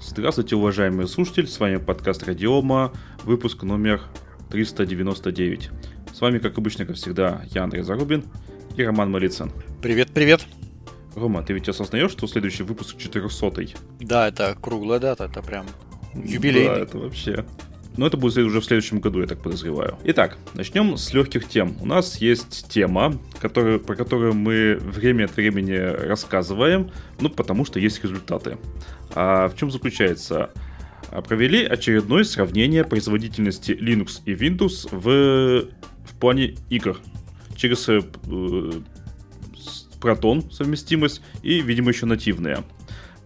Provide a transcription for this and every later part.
Здравствуйте, уважаемые слушатели, с вами подкаст Радиома, выпуск номер 399. С вами, как обычно, как всегда, я Андрей Зарубин и Роман Малицын. Привет, привет. Рома, ты ведь осознаешь, что следующий выпуск 400 -й? Да, это круглая дата, это прям юбилейный. Да, это вообще... Но это будет уже в следующем году, я так подозреваю. Итак, начнем с легких тем. У нас есть тема, которую, про которую мы время от времени рассказываем, ну, потому что есть результаты. А в чем заключается? А, провели очередное сравнение производительности Linux и Windows в, в плане игр через э, Proton совместимость и, видимо, еще нативные.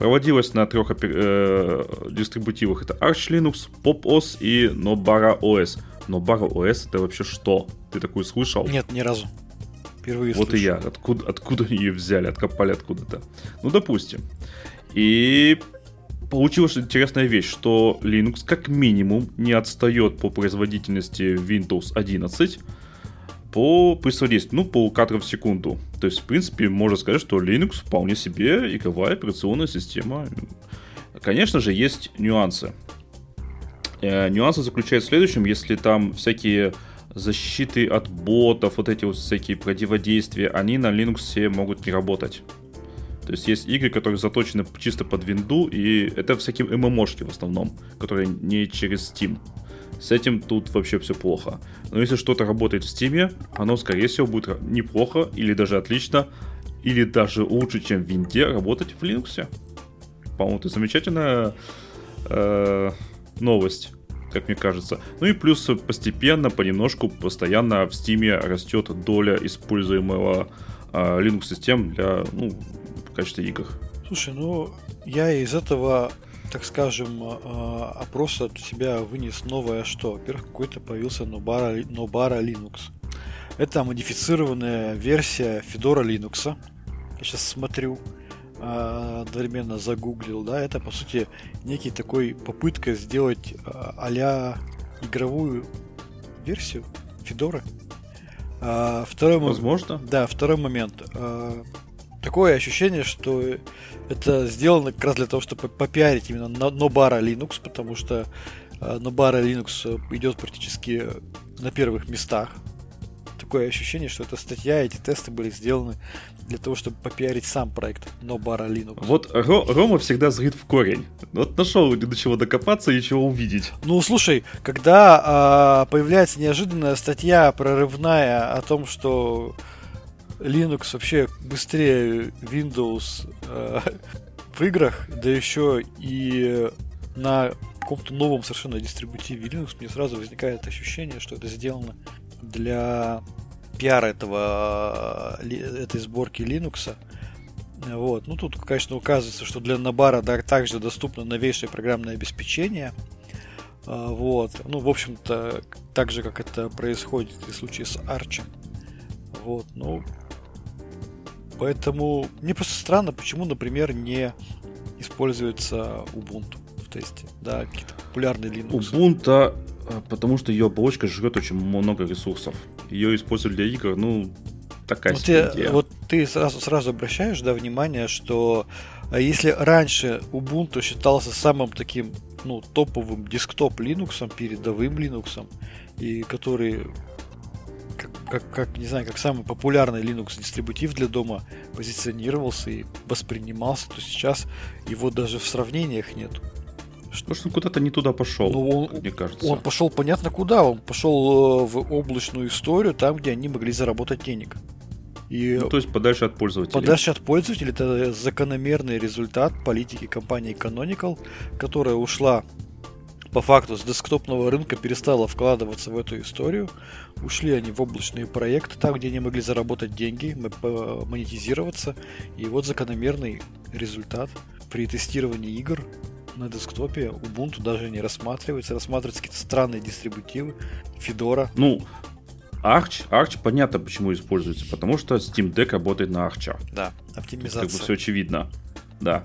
Проводилась на трех э, дистрибутивах. Это Arch Linux, Pop OS и Nobara OS. Nobara OS это вообще что? Ты такую слышал? Нет, ни разу. Впервые Вот слышу. и я. Откуда, откуда ее взяли? Откопали откуда-то. Ну, допустим. И получилась интересная вещь, что Linux как минимум не отстает по производительности Windows 11 по производительности, ну, по кадрам в секунду. То есть, в принципе, можно сказать, что Linux вполне себе игровая операционная система. Конечно же, есть нюансы. Э, нюансы заключаются в следующем, если там всякие защиты от ботов, вот эти вот всякие противодействия, они на Linux могут не работать. То есть есть игры, которые заточены чисто под винду, и это всякие ММОшки в основном, которые не через Steam. С этим тут вообще все плохо. Но если что-то работает в Steam, оно, скорее всего, будет неплохо, или даже отлично, или даже лучше, чем в винде, работать в Linux. По-моему, это замечательная э, новость как мне кажется. Ну и плюс постепенно, понемножку, постоянно в Steam растет доля используемого э, Linux-систем для ну, в качестве игр. Слушай, ну я из этого так скажем, а, опроса от себя вынес новое что? Во-первых, какой-то появился Nobara, Nobara Linux. Это модифицированная версия Fedora Linux. Я сейчас смотрю, а, одновременно загуглил, да, это по сути некий такой попытка сделать а игровую версию Федоры. Второй Возможно. Да, второй момент такое ощущение, что это сделано как раз для того, чтобы попиарить именно Nobara Linux, потому что э, Nobara Linux идет практически на первых местах. Такое ощущение, что эта статья, эти тесты были сделаны для того, чтобы попиарить сам проект Nobara Linux. Вот Ро- Рома всегда зрит в корень. Вот нашел до чего докопаться и чего увидеть. Ну, слушай, когда а, появляется неожиданная статья прорывная о том, что Linux вообще быстрее Windows э, в играх, да еще и на каком-то новом совершенно дистрибутиве Linux, мне сразу возникает ощущение, что это сделано для пиара этого, э, этой сборки Linux. Вот. Ну, тут, конечно, указывается, что для Набара да, также доступно новейшее программное обеспечение. А, вот. Ну, в общем-то, так же, как это происходит в случае с Arch. Вот. Ну, Поэтому мне просто странно, почему, например, не используется Ubuntu в тесте, да, какие-то популярные Linux. Ubuntu, а, потому что ее оболочка жрет очень много ресурсов. Ее используют для игр, ну, такая вот, ты, вот ты сразу, сразу обращаешь, да, внимание, что а, если раньше Ubuntu считался самым таким, ну, топовым десктоп Linux, передовым Linux, и который как, как, не знаю, как самый популярный Linux дистрибутив для дома позиционировался и воспринимался, то сейчас его даже в сравнениях нет. Что ж он куда-то не туда пошел, ну, он, мне кажется. Он пошел понятно куда. Он пошел э, в облачную историю, там, где они могли заработать денег. И ну, то есть подальше от пользователей. Подальше от пользователей это закономерный результат политики компании Canonical, которая ушла по факту с десктопного рынка перестала вкладываться в эту историю. Ушли они в облачные проекты, там, где они могли заработать деньги, монетизироваться. И вот закономерный результат при тестировании игр на десктопе Ubuntu даже не рассматривается, рассматриваются какие-то странные дистрибутивы, Fedora. Ну, Arch, Arch понятно, почему используется, потому что Steam Deck работает на Arch. Да, оптимизация. Тут как бы все очевидно. Да.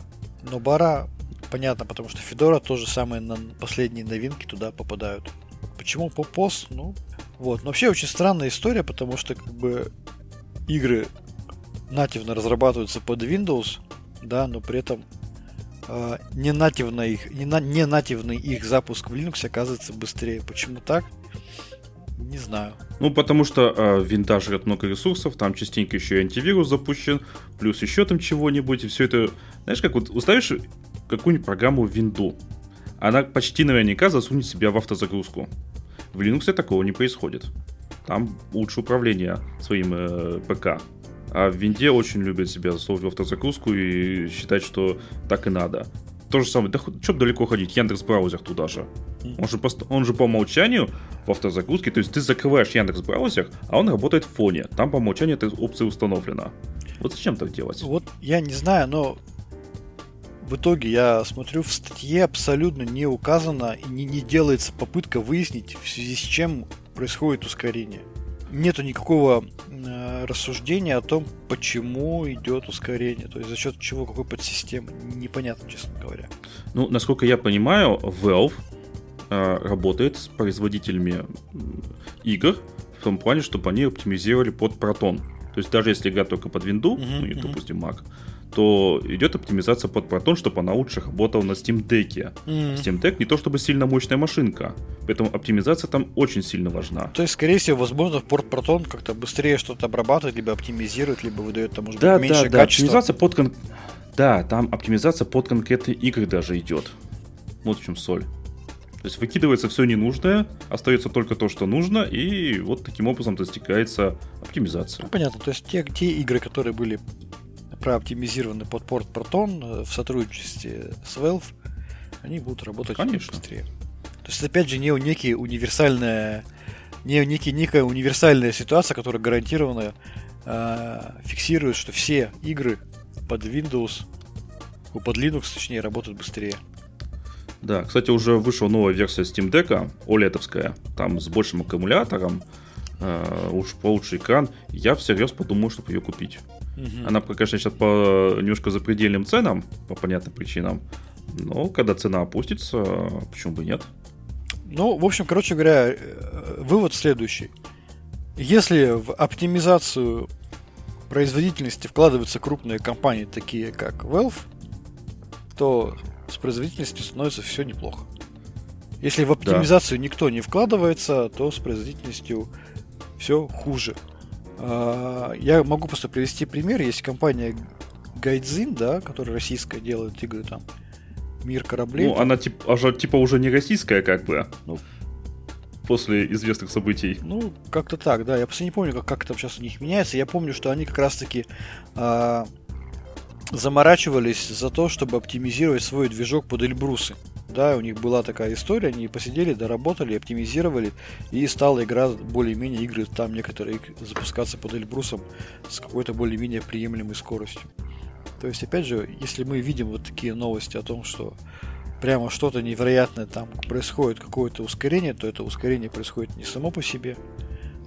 Но Бара понятно, потому что Федора тоже самые последние новинки туда попадают. Почему Попос? Ну, вот. Но вообще очень странная история, потому что как бы игры нативно разрабатываются под Windows, да, но при этом э, не, нативный их, не, на, не нативный их запуск в Linux оказывается быстрее. Почему так? Не знаю. Ну, потому что э, винда жрет много ресурсов, там частенько еще и антивирус запущен, плюс еще там чего-нибудь, и все это... Знаешь, как вот уставишь какую-нибудь программу в винду, она почти наверняка засунет себя в автозагрузку. В Linux такого не происходит. Там лучше управление своим э, ПК. А в винде очень любят себя засовывать в автозагрузку и считать, что так и надо. То же самое, да что далеко ходить, Яндекс браузер туда же. Он же, пост- он же по умолчанию в автозагрузке, то есть ты закрываешь Яндекс браузер, а он работает в фоне. Там по умолчанию эта опция установлена. Вот зачем так делать? Вот я не знаю, но в итоге я смотрю, в статье абсолютно не указано и не, не делается попытка выяснить, в связи с чем происходит ускорение. Нету никакого э, рассуждения о том, почему идет ускорение, то есть за счет чего, какой подсистемы, непонятно, честно говоря. Ну, насколько я понимаю, Valve э, работает с производителями игр в том плане, чтобы они оптимизировали под Proton. То есть даже если игра только под Windows, uh-huh, ну и, uh-huh. допустим, Mac, то идет оптимизация под Proton, чтобы она лучше работала на Steam Deck. Mm. Steam Deck не то чтобы сильно мощная машинка, поэтому оптимизация там очень сильно важна. То есть, скорее всего, возможно, порт Proton как-то быстрее что-то обрабатывает, либо оптимизирует, либо выдает там, может да, меньше да, да, качества. оптимизация под кон... Да, там оптимизация под конкретные игры даже идет. Вот в чем соль. То есть выкидывается все ненужное, остается только то, что нужно, и вот таким образом достигается оптимизация. Ну, понятно, то есть те, те игры, которые были прооптимизированы под порт Proton в сотрудничестве с Valve, они будут работать Конечно. быстрее. То есть, опять же, не некий универсальная, не некий, некая универсальная ситуация, которая гарантированно э, фиксирует, что все игры под Windows, под Linux, точнее, работают быстрее. Да, кстати, уже вышла новая версия Steam Deck, OLED, там с большим аккумулятором, э, уж получше экран. Я всерьез подумал, чтобы ее купить. Угу. Она, конечно, сейчас по немножко запредельным ценам, по понятным причинам. Но когда цена опустится, почему бы нет? Ну, в общем, короче говоря, э, вывод следующий. Если в оптимизацию производительности вкладываются крупные компании, такие как Valve, то с производительностью становится все неплохо. Если в оптимизацию да. никто не вкладывается, то с производительностью все хуже. А, я могу просто привести пример. Есть компания Гайдзин, да, которая российская делает игры там. Мир кораблей. Ну, там. она типа, типа уже не российская, как бы. Ну, после известных событий. Ну, как-то так, да. Я просто не помню, как, как там сейчас у них меняется. Я помню, что они как раз-таки а, заморачивались за то, чтобы оптимизировать свой движок под Эльбрусы да, у них была такая история, они посидели, доработали, оптимизировали, и стала игра более-менее игры там некоторые запускаться под Эльбрусом с какой-то более-менее приемлемой скоростью. То есть, опять же, если мы видим вот такие новости о том, что прямо что-то невероятное там происходит, какое-то ускорение, то это ускорение происходит не само по себе,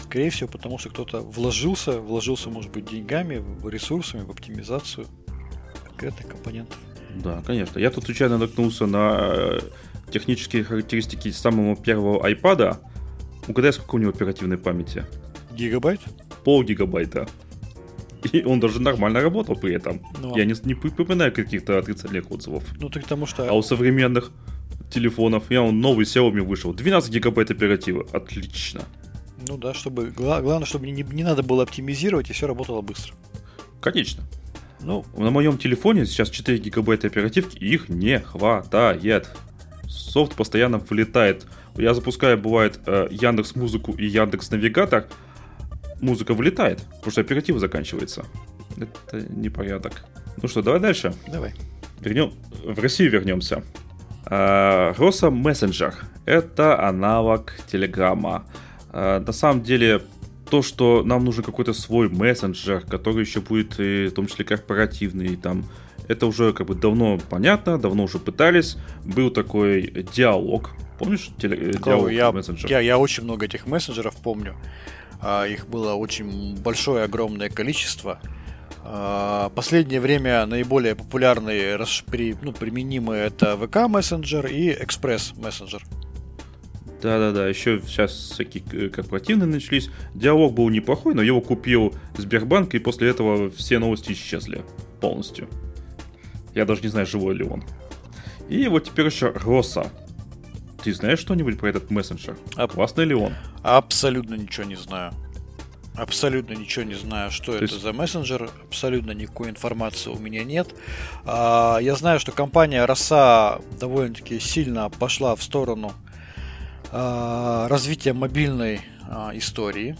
скорее всего, потому что кто-то вложился, вложился, может быть, деньгами, ресурсами в оптимизацию конкретных компонентов. Да, конечно. Я тут случайно наткнулся на э, технические характеристики самого первого iPad. Угадай, сколько у него оперативной памяти? Гигабайт? Пол гигабайта. И он даже нормально работал при этом. Ну, Я не, не припоминаю каких-то отрицательных отзывов. Ну, так потому что... А у современных телефонов, я он новый Xiaomi вышел, 12 гигабайт оперативы. Отлично. Ну да, чтобы главное, чтобы не, не надо было оптимизировать, и все работало быстро. Конечно. Ну, на моем телефоне сейчас 4 гигабайта оперативки, и их не хватает. Софт постоянно вылетает. Я запускаю, бывает, э, Яндекс Музыку и Яндекс Навигатор. Музыка вылетает, потому что оператива заканчивается. Это непорядок. Ну что, давай дальше. Давай. Вернем... В Россию вернемся. Роса а, Мессенджер. Это аналог Телеграма. А, на самом деле, то, что нам нужен какой-то свой мессенджер, который еще будет, и, в том числе, корпоративный, там, это уже как бы давно понятно, давно уже пытались. Был такой диалог. Помнишь теле- э, диалог я, мессенджер? Я, я очень много этих мессенджеров помню. А, их было очень большое, огромное количество. А, последнее время наиболее популярные, при, ну, применимые это ВК мессенджер и Экспресс мессенджер. Да-да-да, еще сейчас всякие э, корпоративные начались. Диалог был неплохой, но его купил Сбербанк, и после этого все новости исчезли полностью. Я даже не знаю, живой ли он. И вот теперь еще Роса. Ты знаешь что-нибудь про этот мессенджер? А... Классный ли он? Абсолютно ничего не знаю. Абсолютно ничего не знаю, что То это есть... за мессенджер. Абсолютно никакой информации у меня нет. А, я знаю, что компания Роса довольно-таки сильно пошла в сторону а, развития мобильной а, истории.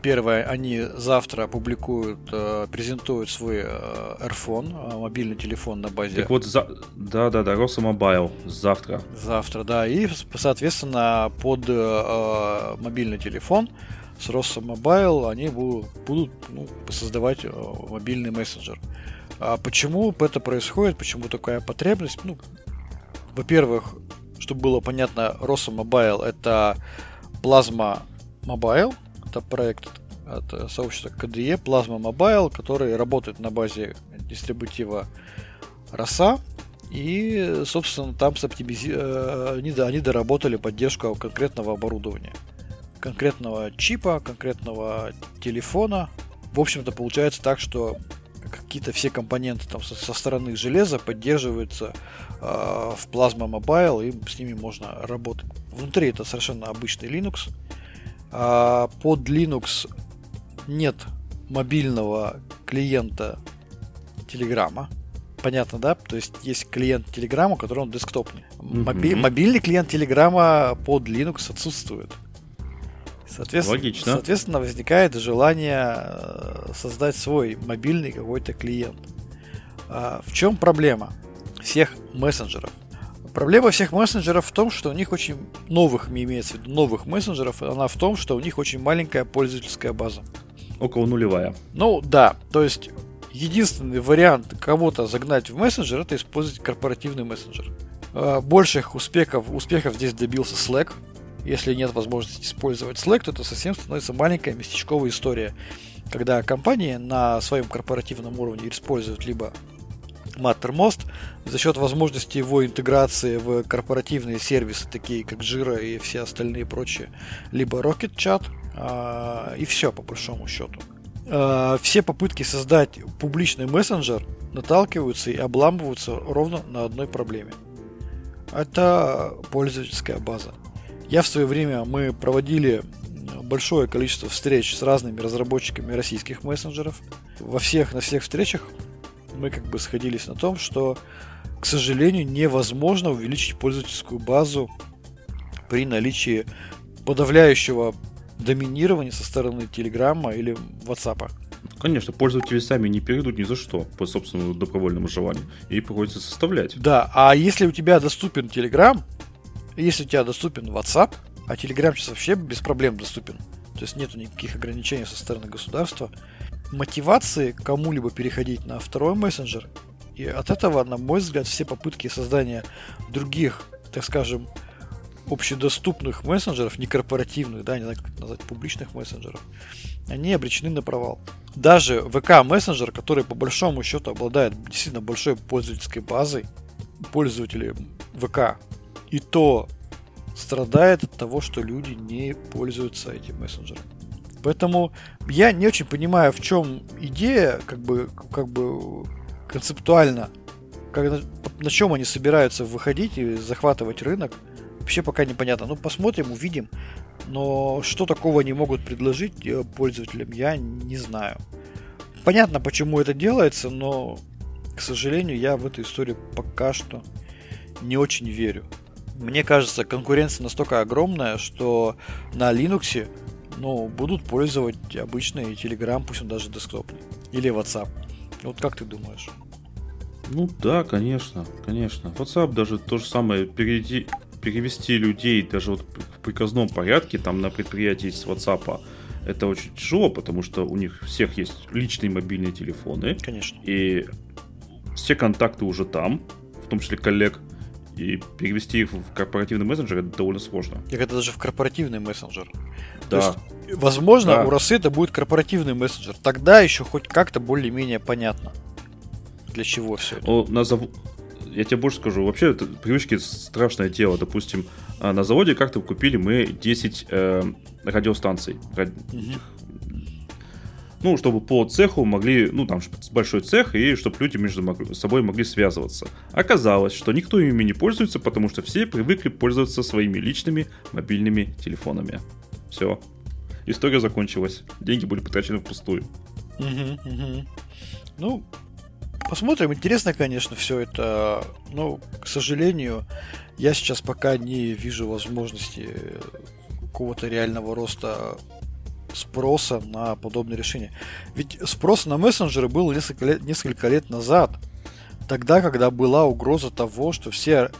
Первое, они завтра публикуют, э, презентуют свой Р-Фон, мобильный телефон на базе. Так вот, за... да, да, да, РОСА Мобайл завтра. Завтра, да, и, соответственно, под э, мобильный телефон с РОСА Мобайл они будут, будут ну, создавать мобильный мессенджер. А почему это происходит, почему такая потребность? Ну, во-первых, чтобы было понятно, Росомобайл это плазма Mobile, это проект от э, сообщества KDE Plasma Mobile, который работает на базе дистрибутива ROSA. И, собственно, там соптимизи... Э, они, они доработали поддержку конкретного оборудования. Конкретного чипа, конкретного телефона. В общем-то, получается так, что какие-то все компоненты там со, со стороны железа поддерживаются э, в Plasma Mobile, и с ними можно работать. Внутри это совершенно обычный Linux. А под Linux нет мобильного клиента Телеграма. Понятно, да? То есть есть клиент Телеграма, который он десктопный. Моби- мобильный клиент Телеграма под Linux отсутствует. Соответственно, Логично. Соответственно, возникает желание э, создать свой мобильный какой-то клиент. А в чем проблема всех мессенджеров? Проблема всех мессенджеров в том, что у них очень новых, имеется в виду новых мессенджеров, она в том, что у них очень маленькая пользовательская база. Около нулевая. Ну да, то есть единственный вариант кого-то загнать в мессенджер это использовать корпоративный мессенджер. А, больших успехов, успехов здесь добился Slack. Если нет возможности использовать Slack, то это совсем становится маленькая местечковая история. Когда компании на своем корпоративном уровне используют либо Mattermost за счет возможности его интеграции в корпоративные сервисы, такие как Jira и все остальные прочие, либо Rocket Chat, а, и все по большому счету. А, все попытки создать публичный мессенджер наталкиваются и обламываются ровно на одной проблеме. Это пользовательская база. Я в свое время мы проводили большое количество встреч с разными разработчиками российских мессенджеров. Во всех, на всех встречах мы как бы сходились на том, что, к сожалению, невозможно увеличить пользовательскую базу при наличии подавляющего доминирования со стороны Телеграма или WhatsApp. Конечно, пользователи сами не перейдут ни за что по собственному добровольному желанию. И приходится составлять. Да, а если у тебя доступен Telegram, если у тебя доступен WhatsApp, а Telegram сейчас вообще без проблем доступен, то есть нету никаких ограничений со стороны государства, мотивации кому-либо переходить на второй мессенджер. И от этого, на мой взгляд, все попытки создания других, так скажем, общедоступных мессенджеров, не корпоративных, да, не знаю, как назвать, публичных мессенджеров, они обречены на провал. Даже ВК мессенджер, который по большому счету обладает действительно большой пользовательской базой, пользователей ВК, и то страдает от того, что люди не пользуются этим мессенджером. Поэтому я не очень понимаю, в чем идея, как бы, как бы концептуально, как, на, на чем они собираются выходить и захватывать рынок. Вообще пока непонятно. Ну, посмотрим, увидим. Но что такого они могут предложить э, пользователям, я не знаю. Понятно, почему это делается, но, к сожалению, я в эту историю пока что не очень верю. Мне кажется, конкуренция настолько огромная, что на Linux ну, будут пользовать обычный Telegram, пусть он даже десктопный. Или WhatsApp. Вот как ты думаешь? Ну да, конечно, конечно. WhatsApp даже то же самое перейти, перевести людей даже вот в приказном порядке там на предприятии с WhatsApp это очень тяжело, потому что у них всех есть личные мобильные телефоны. Конечно. И все контакты уже там, в том числе коллег. И перевести их в корпоративный мессенджер это довольно сложно. Так это даже в корпоративный мессенджер. Да. То есть, возможно, да. у Росы это будет корпоративный мессенджер. Тогда еще хоть как-то более-менее понятно, для чего все это. О, на зав... Я тебе больше скажу. Вообще, это, привычки страшное дело. Допустим, а, на заводе как-то купили мы 10 э, радиостанций. Ради... Угу. Ну, чтобы по цеху могли, ну, там большой цех, и чтобы люди между собой могли связываться. Оказалось, что никто ими не пользуется, потому что все привыкли пользоваться своими личными мобильными телефонами. Все. История закончилась. Деньги были потрачены впустую. Ну, посмотрим. Интересно, конечно, все это. Но, к сожалению, я сейчас пока не вижу возможности какого-то реального роста спроса на подобные решения. Ведь спрос на мессенджеры был несколько лет, несколько лет назад. Тогда, когда была угроза того, что все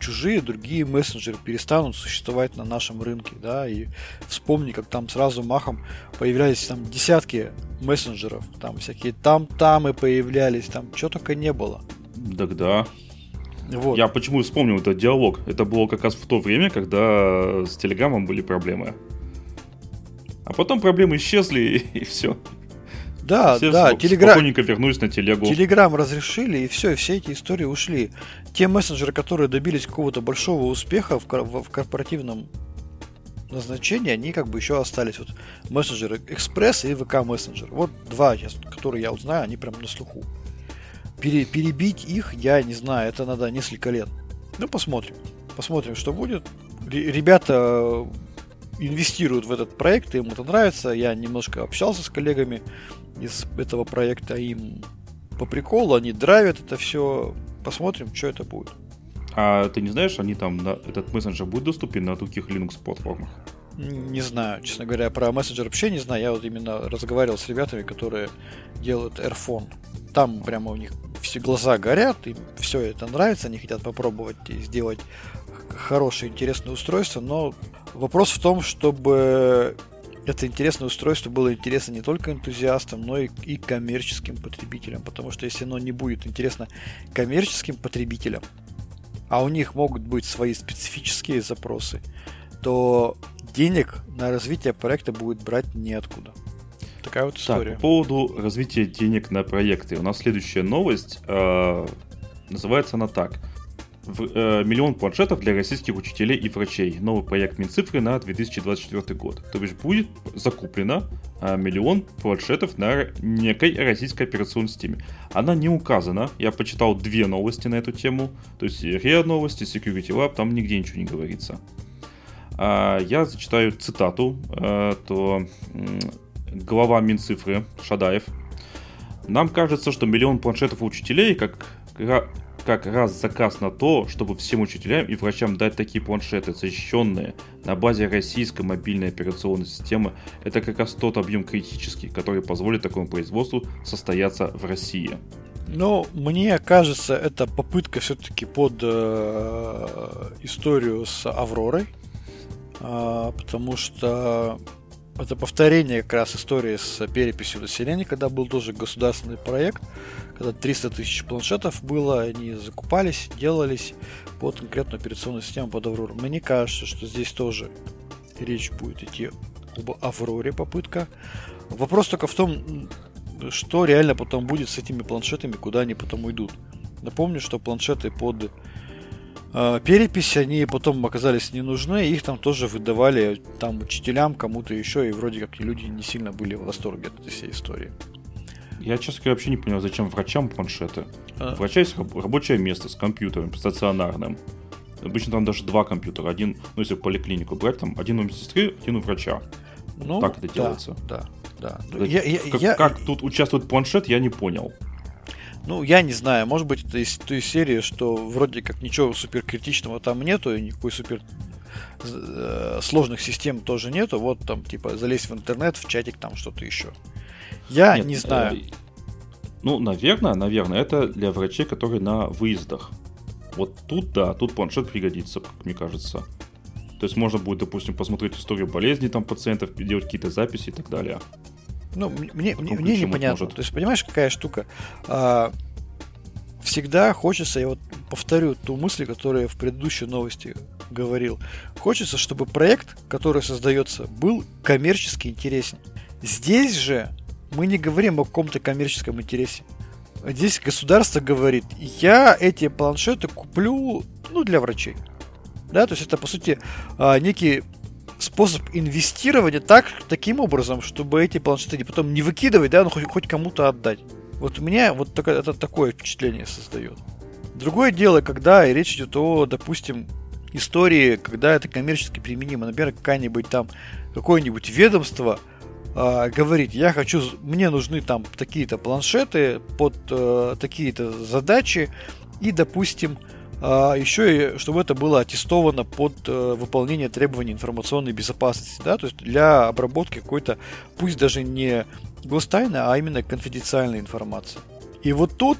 чужие другие мессенджеры перестанут существовать на нашем рынке, да, и вспомни, как там сразу махом появлялись там десятки мессенджеров, там всякие там-тамы появлялись, там что только не было. Так да. Вот. Я почему вспомнил этот диалог? Это было как раз в то время, когда с Телеграмом были проблемы. А потом проблемы исчезли, и, и все. Да, все да, Телеграм... Спокойненько вернулись на телегу. Телеграм разрешили, и все, и все эти истории ушли. Те мессенджеры, которые добились какого-то большого успеха в, в, в корпоративном назначении, они как бы еще остались. Вот мессенджеры Экспресс и ВК мессенджер. Вот два, которые я узнаю, они прям на слуху. Пере, перебить их, я не знаю, это надо несколько лет. Ну, посмотрим. Посмотрим, что будет. Ребята инвестируют в этот проект, им это нравится. Я немножко общался с коллегами из этого проекта, им по приколу, они драйвят это все. Посмотрим, что это будет. А ты не знаешь, они там, на, этот мессенджер будет доступен на других Linux платформах? Не знаю, честно говоря, про мессенджер вообще не знаю. Я вот именно разговаривал с ребятами, которые делают Airphone. Там прямо у них все глаза горят, им все это нравится, они хотят попробовать сделать хорошее, интересное устройство, но вопрос в том, чтобы это интересное устройство было интересно не только энтузиастам, но и, и коммерческим потребителям. Потому что если оно не будет интересно коммерческим потребителям, а у них могут быть свои специфические запросы, то денег на развитие проекта будет брать неоткуда. Такая вот история. Так, по поводу развития денег на проекты. У нас следующая новость. Э, называется она так в, э, миллион планшетов для российских учителей и врачей. Новый проект Минцифры на 2024 год. То есть будет закуплено э, миллион планшетов на некой российской операционной системе. Она не указана. Я почитал две новости на эту тему. То есть РИА новости, Security Lab, там нигде ничего не говорится. А, я зачитаю цитату. Э, то глава Минцифры Шадаев нам кажется, что миллион планшетов учителей, как как раз заказ на то, чтобы всем учителям и врачам дать такие планшеты, защищенные на базе российской мобильной операционной системы, это как раз тот объем критический, который позволит такому производству состояться в России. Ну, мне кажется, это попытка все-таки под э, историю с Авророй, э, потому что это повторение как раз истории с переписью населения, когда был тоже государственный проект, когда 300 тысяч планшетов было, они закупались, делались под конкретную операционную систему под Аврору. Мне кажется, что здесь тоже речь будет идти об Авроре попытка. Вопрос только в том, что реально потом будет с этими планшетами, куда они потом уйдут. Напомню, что планшеты под э, перепись, они потом оказались не нужны, их там тоже выдавали там учителям, кому-то еще, и вроде как люди не сильно были в восторге от этой всей истории. Я, честно говоря, вообще не понял, зачем врачам планшеты. А. У врача есть рабочее место с компьютером стационарным. Обычно там даже два компьютера. Один, ну если поликлинику брать, там один у медсестры, один у врача. Ну, так это да, делается. Да, да. да. Я, я, как, я... как тут участвует планшет, я не понял. Ну, я не знаю, может быть, это из той серии, что вроде как ничего супер критичного там нету, и никакой супер э, сложных систем тоже нету. Вот там, типа, залезть в интернет, в чатик, там что-то еще. Я Нет, не знаю. Э, ну, наверное, наверное, это для врачей, которые на выездах. Вот тут, да, тут планшет пригодится, как мне кажется. То есть можно будет, допустим, посмотреть историю болезни там пациентов, делать какие-то записи и так далее. Ну, мне, мне, мне непонятно. Может. То есть, понимаешь, какая штука? А, всегда хочется, я вот повторю ту мысль, которую я в предыдущей новости говорил. Хочется, чтобы проект, который создается, был коммерчески интересен. Здесь же мы не говорим о каком-то коммерческом интересе. Здесь государство говорит, я эти планшеты куплю, ну, для врачей. Да, то есть это, по сути, а, некий способ инвестирования так, таким образом, чтобы эти планшеты потом не выкидывать, да, но хоть, хоть кому-то отдать. Вот у меня вот так, это такое впечатление создает. Другое дело, когда речь идет о, допустим, истории, когда это коммерчески применимо. Например, какая-нибудь там, какое-нибудь ведомство э, говорит, я хочу, мне нужны там такие-то планшеты под э, такие-то задачи, и, допустим, а, еще и чтобы это было аттестовано под э, выполнение требований информационной безопасности, да, то есть для обработки какой-то, пусть даже не гостайны, а именно конфиденциальной информации. И вот тут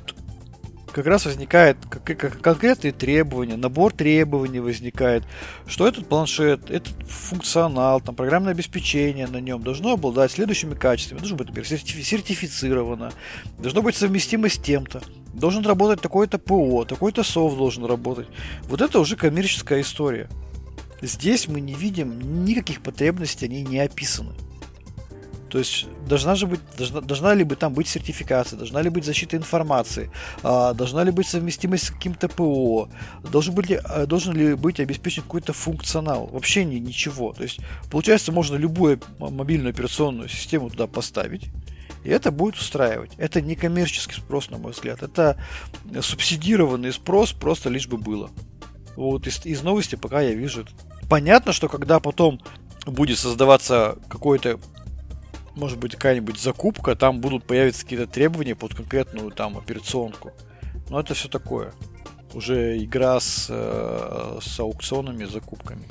как раз возникает конкретные требования, набор требований возникает, что этот планшет, этот функционал, там, программное обеспечение на нем должно обладать следующими качествами. Должно быть, например, сертифицировано, должно быть совместимо с тем-то, должен работать такой-то ПО, такой-то софт должен работать. Вот это уже коммерческая история. Здесь мы не видим никаких потребностей, они не описаны. То есть должна же быть, должна, должна ли бы там быть сертификация, должна ли быть защита информации, а, должна ли быть совместимость с каким-то ПО, должен, быть ли, а, должен ли быть обеспечен какой-то функционал. Вообще ни, ничего. То есть получается можно любую мобильную операционную систему туда поставить, и это будет устраивать. Это не коммерческий спрос, на мой взгляд. Это субсидированный спрос, просто лишь бы было. Вот из, из новости пока я вижу. Понятно, что когда потом будет создаваться какой-то может быть, какая-нибудь закупка, там будут появиться какие-то требования под конкретную там операционку. Но это все такое. Уже игра с, э, с аукционами, закупками.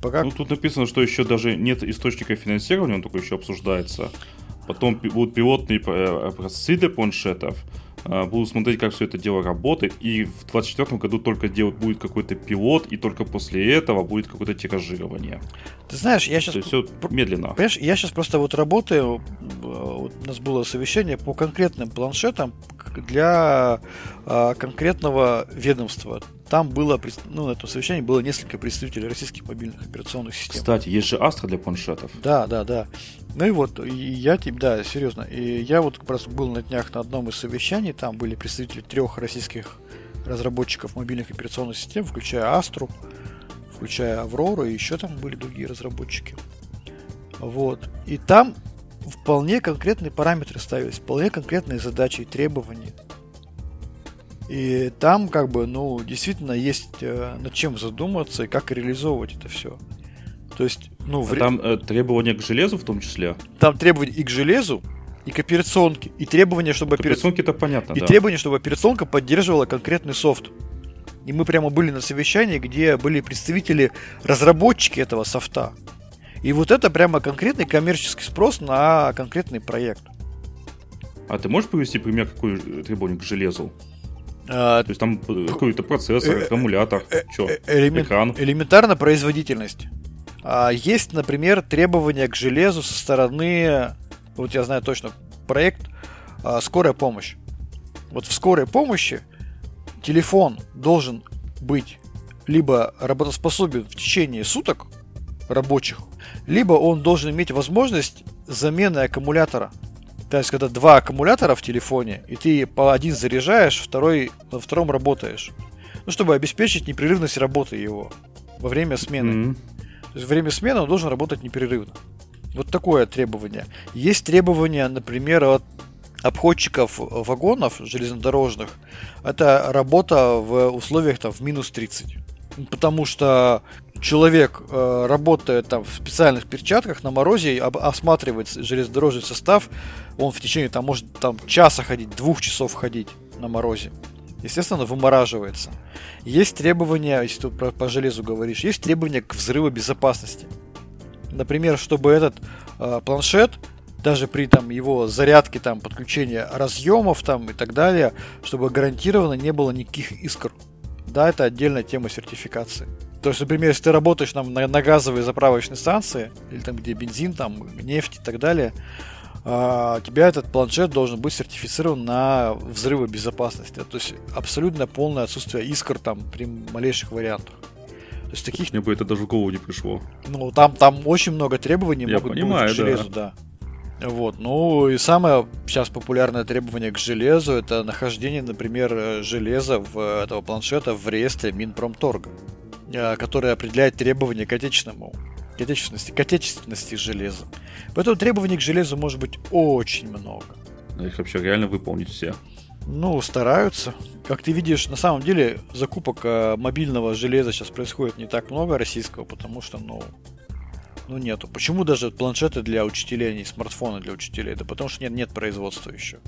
Пока... Ну, тут написано, что еще даже нет источника финансирования, он только еще обсуждается. Потом будут пилотные э, образцы для планшетов. А, буду смотреть, как все это дело работает. И в 2024 году только делать будет какой-то пилот, и только после этого будет какое-то тиражирование. Ты знаешь, я сейчас... То есть все медленно. Понимаешь, я сейчас просто вот работаю, э, вот у нас было совещание по конкретным планшетам для а, конкретного ведомства. Там было, ну, на этом совещании было несколько представителей российских мобильных операционных систем. Кстати, есть же Astra для планшетов. Да, да, да. Ну и вот, и я тебе, да, серьезно, и я вот как раз был на днях на одном из совещаний, там были представители трех российских разработчиков мобильных операционных систем, включая Астру, включая Аврору, и еще там были другие разработчики. Вот. И там вполне конкретные параметры ставились, вполне конкретные задачи и требования. И там, как бы, ну, действительно есть э, над чем задуматься и как реализовывать это все. То есть, ну, в... а там э, требования к железу в том числе? Там требования и к железу, и к операционке, и требования, чтобы операционки это понятно, и да. требования, чтобы операционка поддерживала конкретный софт. И мы прямо были на совещании, где были представители разработчики этого софта. И вот это прямо конкретный коммерческий спрос на конкретный проект. А ты можешь привести пример, какой требование к железу? А, То есть там какой-то процессор, э, аккумулятор, э, что, элемент, экран? Элементарно производительность. А, есть, например, требования к железу со стороны, вот я знаю точно, проект а, «Скорая помощь». Вот в скорой помощи телефон должен быть либо работоспособен в течение суток рабочих, либо он должен иметь возможность замены аккумулятора. То есть, когда два аккумулятора в телефоне, и ты по один заряжаешь, второй, на втором работаешь. Ну, чтобы обеспечить непрерывность работы его во время смены. Mm-hmm. То есть, время смены он должен работать непрерывно. Вот такое требование. Есть требования, например, от обходчиков вагонов железнодорожных. Это работа в условиях там, в минус 30. Потому что человек, э, работая там в специальных перчатках на морозе, осматривает железнодорожный состав, он в течение там может там часа ходить, двух часов ходить на морозе. Естественно, вымораживается. Есть требования, если ты про, по железу говоришь, есть требования к взрыву безопасности. Например, чтобы этот э, планшет даже при там его зарядке, там подключения разъемов там и так далее, чтобы гарантированно не было никаких искр. Да, это отдельная тема сертификации. То есть, например, если ты работаешь там, на, на газовой заправочной станции, или там где бензин, там нефть и так далее, а, у тебя этот планшет должен быть сертифицирован на взрывы безопасности. То есть абсолютно полное отсутствие искр там при малейших вариантах. То есть таких... Мне бы это даже в голову не пришло. Ну, там, там очень много требований Я могут понимаю, быть к железу, да. да. Вот, ну и самое сейчас популярное требование к железу это нахождение, например, железа в этого планшета в реестре Минпромторга. Э, который определяет требования к отечественному к отечественности, к отечественности железа. Поэтому требований к железу может быть очень много. Но их вообще реально выполнить все. Ну, стараются. Как ты видишь, на самом деле закупок э, мобильного железа сейчас происходит не так много российского, потому что, ну, ну нету. Почему даже планшеты для учителей, а не смартфоны для учителей? Да потому что нет, нет производства еще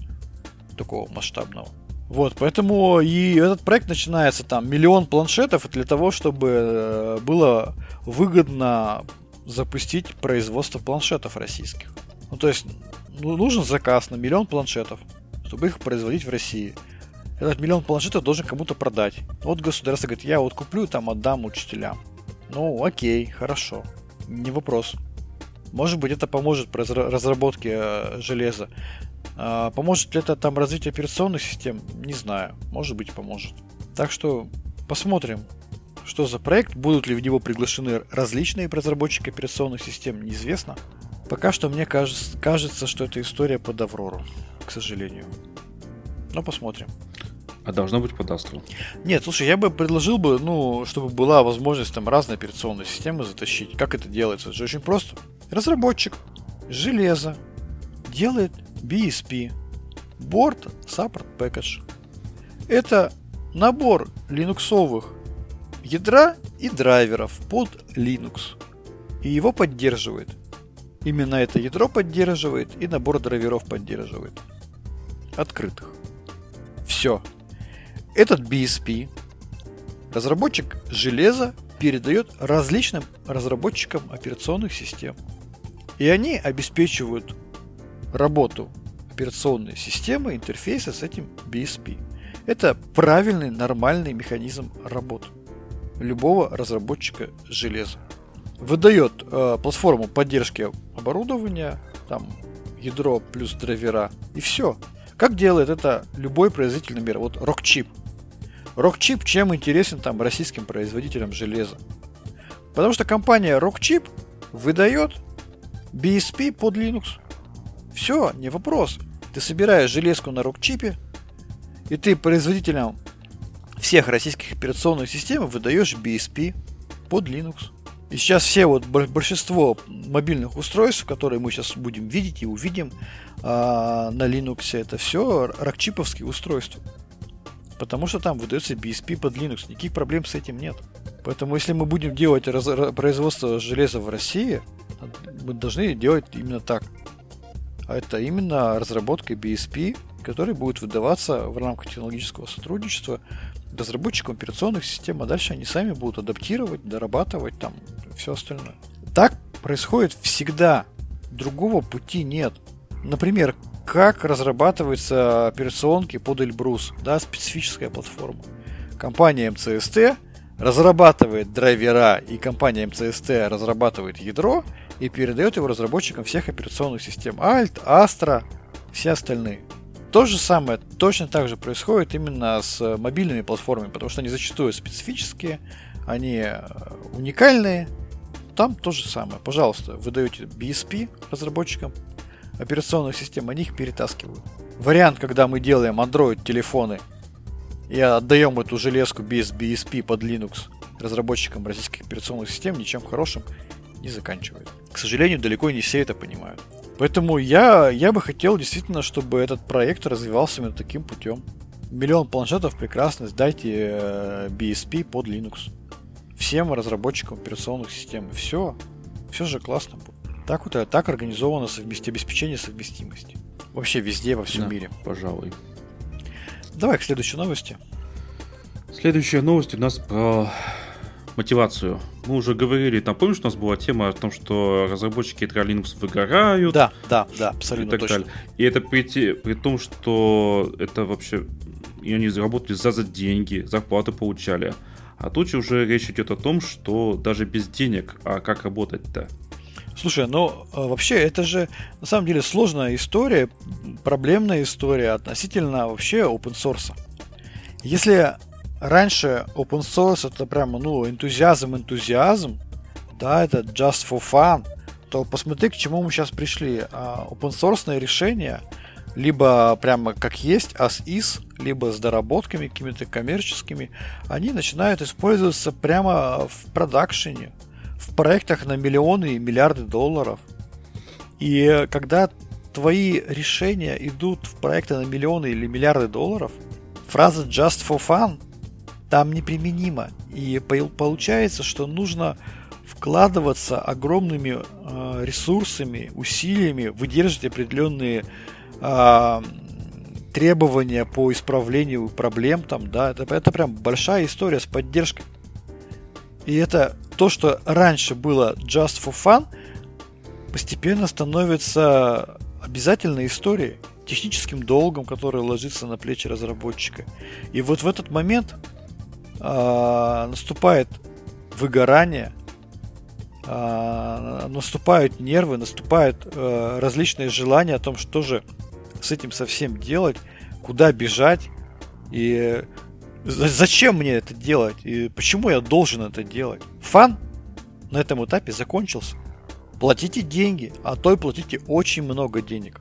такого масштабного. Вот, поэтому и этот проект начинается там миллион планшетов для того, чтобы э, было выгодно запустить производство планшетов российских. Ну, то есть, ну, нужен заказ на миллион планшетов, чтобы их производить в России. Этот миллион планшетов должен кому-то продать. Вот государство говорит, я вот куплю, там отдам учителям. Ну, окей, хорошо. Не вопрос. Может быть, это поможет при разработке э, железа. А, поможет ли это там развитие операционных систем? Не знаю. Может быть, поможет. Так что посмотрим, что за проект, будут ли в него приглашены различные разработчики операционных систем, неизвестно. Пока что мне кажется, кажется, что это история под Аврору, к сожалению. Но посмотрим. А должно быть под Астру? Нет, слушай, я бы предложил бы, ну, чтобы была возможность там разные операционные системы затащить. Как это делается? Это же очень просто. Разработчик, железо, делает BSP, Board Support Package. Это набор линуксовых ядра и драйверов под Linux. И его поддерживает. Именно это ядро поддерживает и набор драйверов поддерживает. Открытых. Все. Этот BSP разработчик железа передает различным разработчикам операционных систем. И они обеспечивают работу операционной системы, интерфейса с этим BSP. Это правильный, нормальный механизм работы любого разработчика железа. Выдает э, платформу поддержки оборудования, там ядро плюс драйвера и все. Как делает это любой производитель мира? Вот Rockchip. Rockchip чем интересен там российским производителям железа? Потому что компания Rockchip выдает BSP под Linux. Все, не вопрос. Ты собираешь железку на рок-чипе, и ты производителям всех российских операционных систем выдаешь BSP под Linux. И сейчас все вот большинство мобильных устройств, которые мы сейчас будем видеть и увидим а, на Linux, это все ракчиповские устройства. Потому что там выдается BSP под Linux. Никаких проблем с этим нет. Поэтому если мы будем делать раз, производство железа в России, мы должны делать именно так. А это именно разработка BSP, который будет выдаваться в рамках технологического сотрудничества разработчикам операционных систем, а дальше они сами будут адаптировать, дорабатывать там все остальное. Так происходит всегда. Другого пути нет. Например, как разрабатываются операционки под Эльбрус, да, специфическая платформа. Компания МЦСТ разрабатывает драйвера, и компания МЦСТ разрабатывает ядро, и передает его разработчикам всех операционных систем. Alt, Astra, все остальные. То же самое, точно так же происходит именно с мобильными платформами, потому что они зачастую специфические, они э, уникальные. Там то же самое. Пожалуйста, вы даете BSP разработчикам операционных систем, они их перетаскивают. Вариант, когда мы делаем Android телефоны и отдаем эту железку без BSP под Linux разработчикам российских операционных систем, ничем хорошим не заканчивает. К сожалению, далеко не все это понимают. Поэтому я, я бы хотел действительно, чтобы этот проект развивался именно таким путем. Миллион планшетов прекрасно, сдайте э, BSP под Linux. Всем разработчикам операционных систем. Все. Все же классно будет. Так вот, э, так организовано совмести, обеспечение совместимости. Вообще везде, во всем да, мире. Пожалуй. Давай к следующей новости. Следующая новость у нас про мотивацию. Мы уже говорили, там помнишь, у нас была тема о том, что разработчики Ядра Linux выгорают. Да, да, да, абсолютно и так точно. Далее. И это при, при том, что это вообще и они заработали за, за деньги, зарплату получали. А тут уже речь идет о том, что даже без денег, а как работать-то? Слушай, ну вообще это же на самом деле сложная история, проблемная история относительно вообще open source. Если раньше open source это прямо, ну, энтузиазм, энтузиазм, да, это just for fun, то посмотри, к чему мы сейчас пришли. А, open source решения либо прямо как есть, as is, либо с доработками какими-то коммерческими, они начинают использоваться прямо в продакшене, в проектах на миллионы и миллиарды долларов. И когда твои решения идут в проекты на миллионы или миллиарды долларов, фраза just for fun там неприменима. И получается, что нужно вкладываться огромными э, ресурсами, усилиями, выдерживать определенные э, требования по исправлению проблем там, да, это, это прям большая история с поддержкой. И это то, что раньше было just for fun, постепенно становится обязательной историей, техническим долгом, который ложится на плечи разработчика. И вот в этот момент э, наступает выгорание, э, наступают нервы, наступают э, различные желания о том, что же с этим совсем делать, куда бежать и зачем мне это делать и почему я должен это делать. Фан на этом этапе закончился. Платите деньги, а то и платите очень много денег.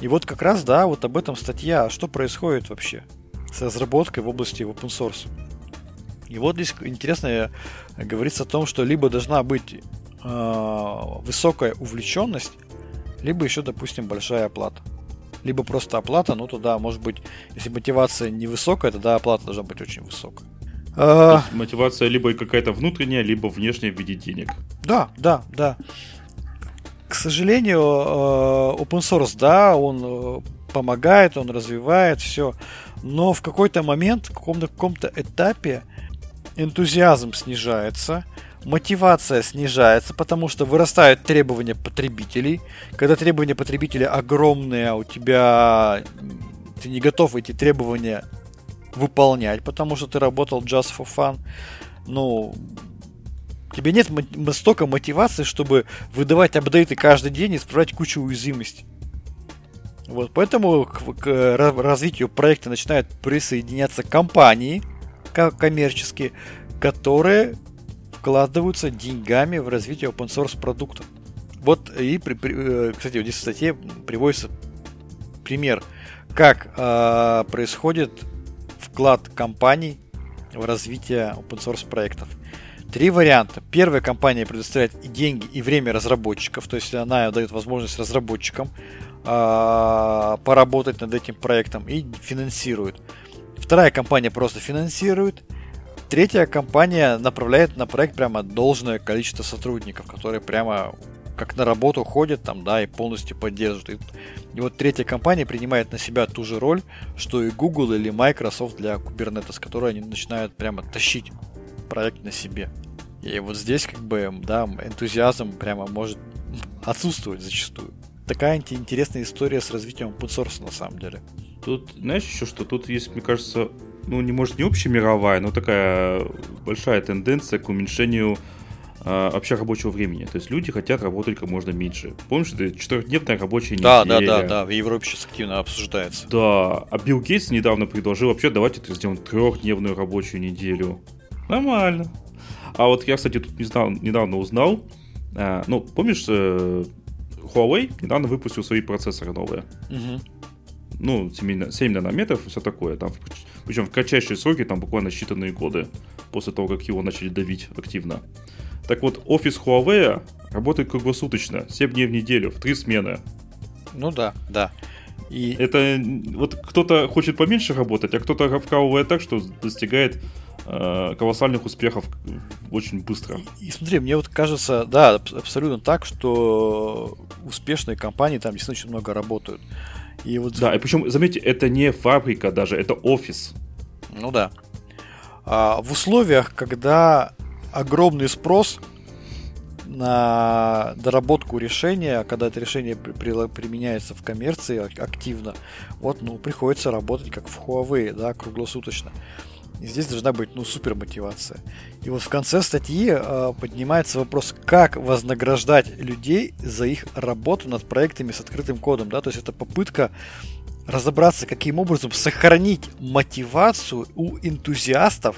И вот как раз, да, вот об этом статья, что происходит вообще с разработкой в области open source. И вот здесь интересно говорится о том, что либо должна быть э, высокая увлеченность, либо еще, допустим, большая оплата. Либо просто оплата, ну тогда, может быть, если мотивация невысокая, тогда оплата должна быть очень высокая. А... Мотивация либо какая-то внутренняя, либо внешняя в виде денег. Да, да, да. К сожалению, э, open source, да, он э, помогает, он развивает все, но в какой-то момент, в каком-то, каком-то этапе энтузиазм снижается, мотивация снижается, потому что вырастают требования потребителей. Когда требования потребителей огромные, а у тебя ты не готов эти требования выполнять, потому что ты работал just for fun. Ну, тебе нет столько мотивации, чтобы выдавать апдейты каждый день и исправлять кучу уязвимостей. Вот, поэтому к, к развитию проекта начинают присоединяться компании коммерческие, которые вкладываются деньгами в развитие open source продукта. Вот и, при, при, э, кстати, вот здесь в статье приводится пример, как э, происходит вклад компаний в развитие open source проектов. Три варианта. Первая компания предоставляет и деньги, и время разработчиков, то есть она дает возможность разработчикам э, поработать над этим проектом и финансирует. Вторая компания просто финансирует, Третья компания направляет на проект прямо должное количество сотрудников, которые прямо как на работу ходят там, да, и полностью поддерживают. И, вот третья компания принимает на себя ту же роль, что и Google или Microsoft для Kubernetes, с которой они начинают прямо тащить проект на себе. И вот здесь как бы, да, энтузиазм прямо может отсутствовать зачастую. Такая интересная история с развитием open source на самом деле. Тут, знаешь еще что? Тут есть, мне кажется, ну, не может не общемировая, но такая большая тенденция к уменьшению э, вообще рабочего времени. То есть люди хотят работать как можно меньше. Помнишь, это четырехдневная рабочая да, неделя? Да, да, да, в Европе сейчас активно обсуждается. Да, а Билл Гейтс недавно предложил вообще давайте это сделаем трехдневную рабочую неделю. Нормально. А вот я, кстати, тут не знал, недавно узнал, э, ну, помнишь, э, Huawei недавно выпустил свои процессоры новые. Угу ну, 7, 7 нанометров и все такое. Там, причем в кратчайшие сроки, там буквально считанные годы после того, как его начали давить активно. Так вот, офис Huawei работает круглосуточно, 7 дней в неделю, в 3 смены. Ну да, да. И... Это вот кто-то хочет поменьше работать, а кто-то вкалывает так, что достигает э, колоссальных успехов очень быстро. И, и смотри, мне вот кажется, да, абсолютно так, что успешные компании там действительно очень много работают. И вот... Да, и причем, заметьте, это не фабрика даже, это офис. Ну да. А, в условиях, когда огромный спрос на доработку решения, когда это решение при, при, применяется в коммерции активно, вот, ну, приходится работать как в Huawei, да, круглосуточно. И здесь должна быть, ну, супер мотивация. И вот в конце статьи э, поднимается вопрос, как вознаграждать людей за их работу над проектами с открытым кодом, да, то есть это попытка разобраться, каким образом сохранить мотивацию у энтузиастов,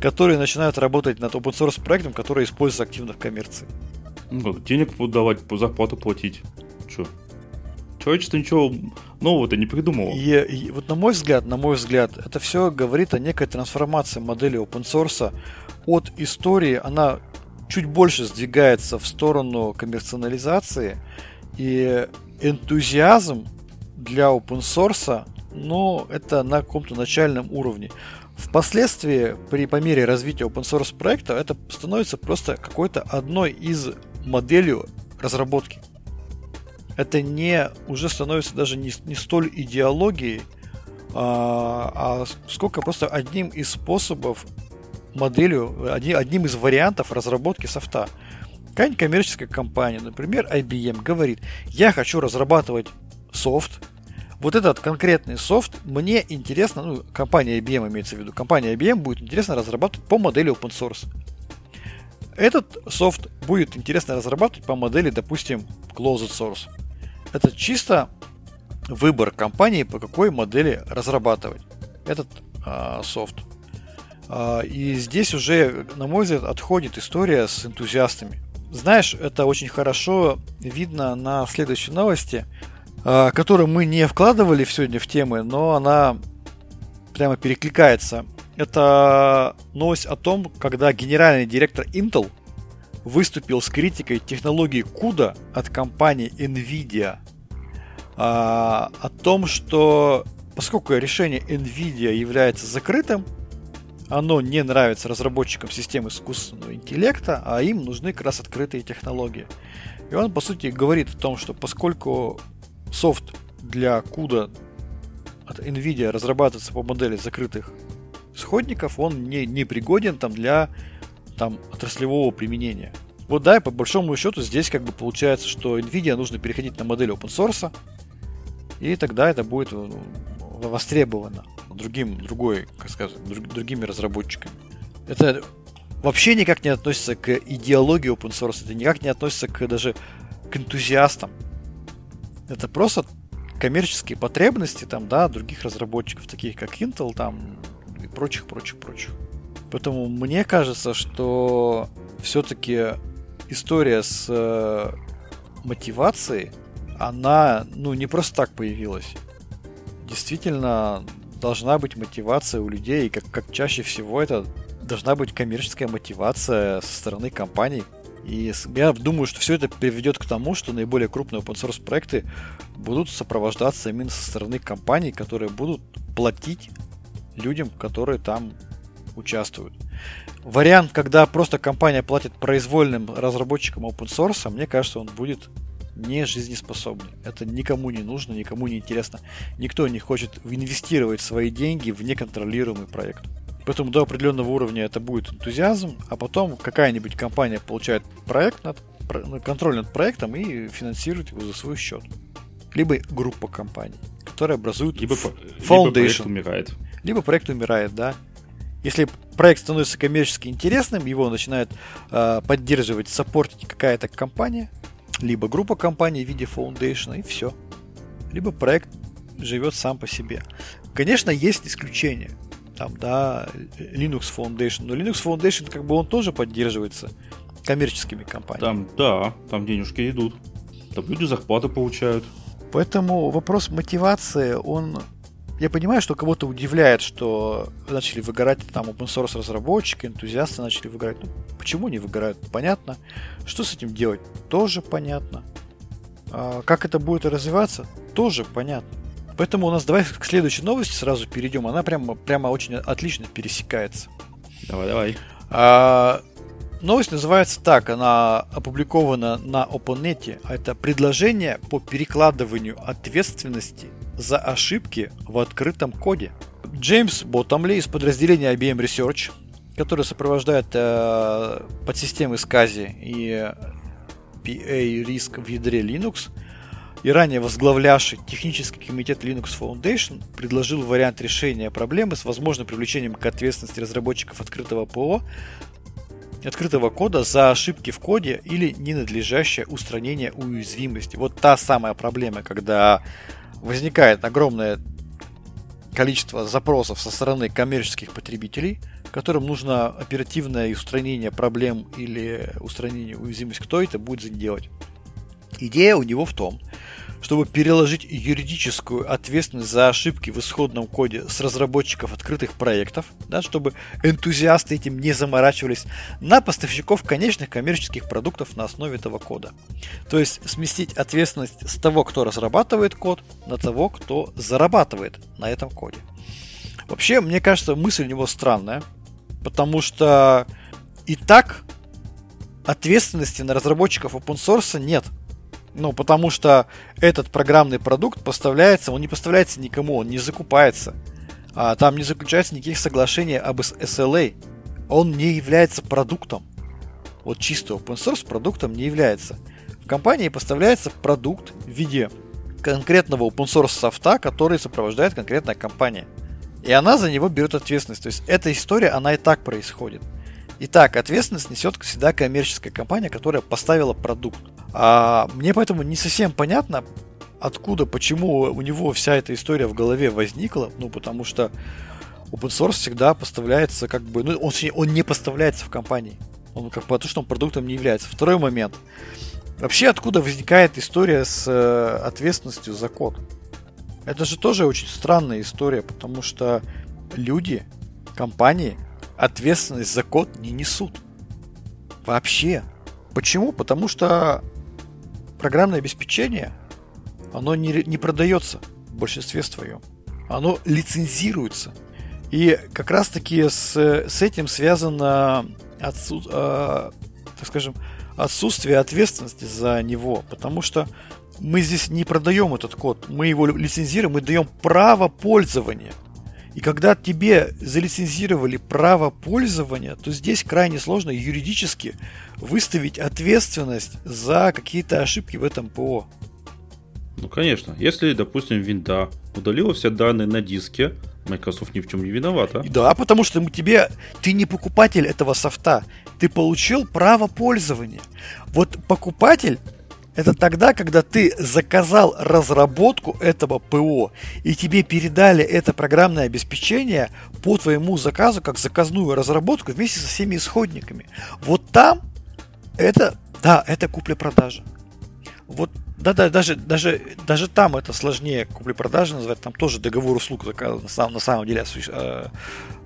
которые начинают работать над open source проектом, который используется активно в коммерции. Ну, денег давать, по зарплату платить. Че? Человечество ничего нового-то не придумало. И, и вот на мой взгляд, на мой взгляд, это все говорит о некой трансформации модели open source от истории. Она чуть больше сдвигается в сторону коммерциализации, и энтузиазм для open source, ну, это на каком-то начальном уровне. Впоследствии, при, по мере развития open source проекта, это становится просто какой-то одной из моделей разработки. Это не уже становится даже не, не столь идеологией, а, а сколько просто одним из способов моделью, одним из вариантов разработки софта. Какая-нибудь коммерческая компания, например, IBM, говорит, я хочу разрабатывать софт, вот этот конкретный софт мне интересно, ну, компания IBM имеется в виду, компания IBM будет интересно разрабатывать по модели open source. Этот софт будет интересно разрабатывать по модели, допустим, closed source. Это чисто выбор компании, по какой модели разрабатывать этот а, софт. А, и здесь уже, на мой взгляд, отходит история с энтузиастами. Знаешь, это очень хорошо видно на следующей новости, а, которую мы не вкладывали сегодня в темы, но она прямо перекликается. Это новость о том, когда генеральный директор Intel выступил с критикой технологии CUDA от компании Nvidia а, о том, что поскольку решение Nvidia является закрытым, оно не нравится разработчикам систем искусственного интеллекта, а им нужны как раз открытые технологии. И он, по сути, говорит о том, что поскольку софт для CUDA от NVIDIA разрабатывается по модели закрытых исходников, он не, не пригоден там для там, отраслевого применения. Вот да, и по большому счету здесь как бы получается, что NVIDIA нужно переходить на модель open source, и тогда это будет ну, востребовано другим, другой, как сказать, друг, другими разработчиками. Это вообще никак не относится к идеологии open source, это никак не относится к даже к энтузиастам. Это просто коммерческие потребности там, да, других разработчиков, таких как Intel там и прочих, прочих, прочих. Поэтому мне кажется, что все-таки история с э, мотивацией, она, ну, не просто так появилась. Действительно, должна быть мотивация у людей, и как, как чаще всего это должна быть коммерческая мотивация со стороны компаний. И я думаю, что все это приведет к тому, что наиболее крупные open source проекты будут сопровождаться именно со стороны компаний, которые будут платить людям, которые там участвуют. Вариант, когда просто компания платит произвольным разработчикам open source, мне кажется, он будет не жизнеспособны. Это никому не нужно, никому не интересно. Никто не хочет инвестировать свои деньги в неконтролируемый проект. Поэтому до определенного уровня это будет энтузиазм, а потом какая-нибудь компания получает проект над, ну, контроль над проектом и финансирует его за свой счет. Либо группа компаний, которые образуют либо, foundation. Либо проект умирает. Либо проект умирает, да. Если проект становится коммерчески интересным, его начинает э, поддерживать, саппортить какая-то компания, либо группа компаний в виде Foundation, и все. Либо проект живет сам по себе. Конечно, есть исключения. Там, да, Linux Foundation. Но Linux Foundation, как бы он тоже поддерживается коммерческими компаниями. Там, да, там денежки идут. Там люди зарплаты получают. Поэтому вопрос мотивации, он я понимаю, что кого-то удивляет, что начали выгорать там open source разработчики, энтузиасты начали выгорать. Ну, почему не выгорают? Понятно. Что с этим делать? Тоже понятно. А как это будет развиваться? Тоже понятно. Поэтому у нас давай к следующей новости сразу перейдем. Она прямо, прямо очень отлично пересекается. Давай, давай. А, новость называется так. Она опубликована на OpenNet. Это предложение по перекладыванию ответственности за ошибки в открытом коде. Джеймс Боттомли из подразделения IBM Research, который сопровождает э, подсистемы SCSI и PA риск в ядре Linux, и ранее возглавлявший технический комитет Linux Foundation предложил вариант решения проблемы с возможным привлечением к ответственности разработчиков открытого ПО открытого кода за ошибки в коде или ненадлежащее устранение уязвимости. Вот та самая проблема, когда возникает огромное количество запросов со стороны коммерческих потребителей, которым нужно оперативное устранение проблем или устранение уязвимости, кто это будет делать. Идея у него в том, чтобы переложить юридическую ответственность за ошибки в исходном коде с разработчиков открытых проектов, да, чтобы энтузиасты этим не заморачивались, на поставщиков конечных коммерческих продуктов на основе этого кода. То есть сместить ответственность с того, кто разрабатывает код, на того, кто зарабатывает на этом коде. Вообще, мне кажется, мысль у него странная, потому что и так ответственности на разработчиков open source нет. Ну, потому что этот программный продукт поставляется, он не поставляется никому, он не закупается. А там не заключается никаких соглашений об SLA. Он не является продуктом. Вот чисто open source продуктом не является. В компании поставляется продукт в виде конкретного open source софта, который сопровождает конкретная компания. И она за него берет ответственность. То есть эта история, она и так происходит. Итак, ответственность несет всегда коммерческая компания, которая поставила продукт. А мне поэтому не совсем понятно, откуда, почему у него вся эта история в голове возникла. Ну, потому что open source всегда поставляется как бы... Ну, он, он не поставляется в компании. Он как бы что он продуктом не является. Второй момент. Вообще, откуда возникает история с э, ответственностью за код? Это же тоже очень странная история, потому что люди, компании ответственность за код не несут. Вообще. Почему? Потому что программное обеспечение, оно не, не продается в большинстве своем. Оно лицензируется. И как раз таки с, с этим связано отсу, э, так скажем, отсутствие ответственности за него. Потому что мы здесь не продаем этот код, мы его лицензируем, мы даем право пользования – и когда тебе залицензировали право пользования, то здесь крайне сложно юридически выставить ответственность за какие-то ошибки в этом ПО. Ну, конечно. Если, допустим, винда удалила все данные на диске, Microsoft ни в чем не виновата. Да, потому что тебе, ты не покупатель этого софта, ты получил право пользования. Вот покупатель это тогда, когда ты заказал разработку этого ПО, и тебе передали это программное обеспечение по твоему заказу, как заказную разработку вместе со всеми исходниками. Вот там это, да, это купля-продажа. Вот да, да, даже, даже, даже там это сложнее купли-продажи назвать, там тоже договор услуг на самом, на самом деле э,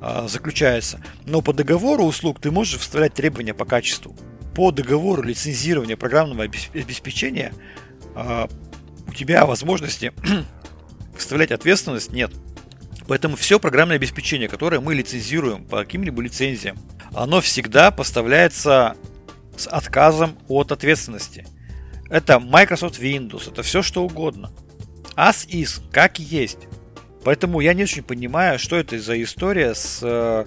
э, заключается. Но по договору услуг ты можешь вставлять требования по качеству по договору лицензирования программного обеспечения а, у тебя возможности выставлять ответственность нет. Поэтому все программное обеспечение, которое мы лицензируем по каким-либо лицензиям, оно всегда поставляется с отказом от ответственности. Это Microsoft Windows, это все что угодно. As is, как есть. Поэтому я не очень понимаю, что это за история с э,